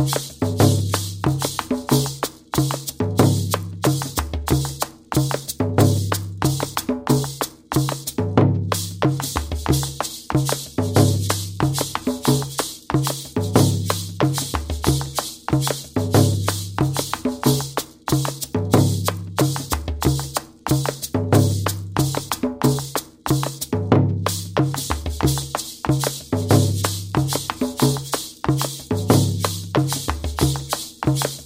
house. house.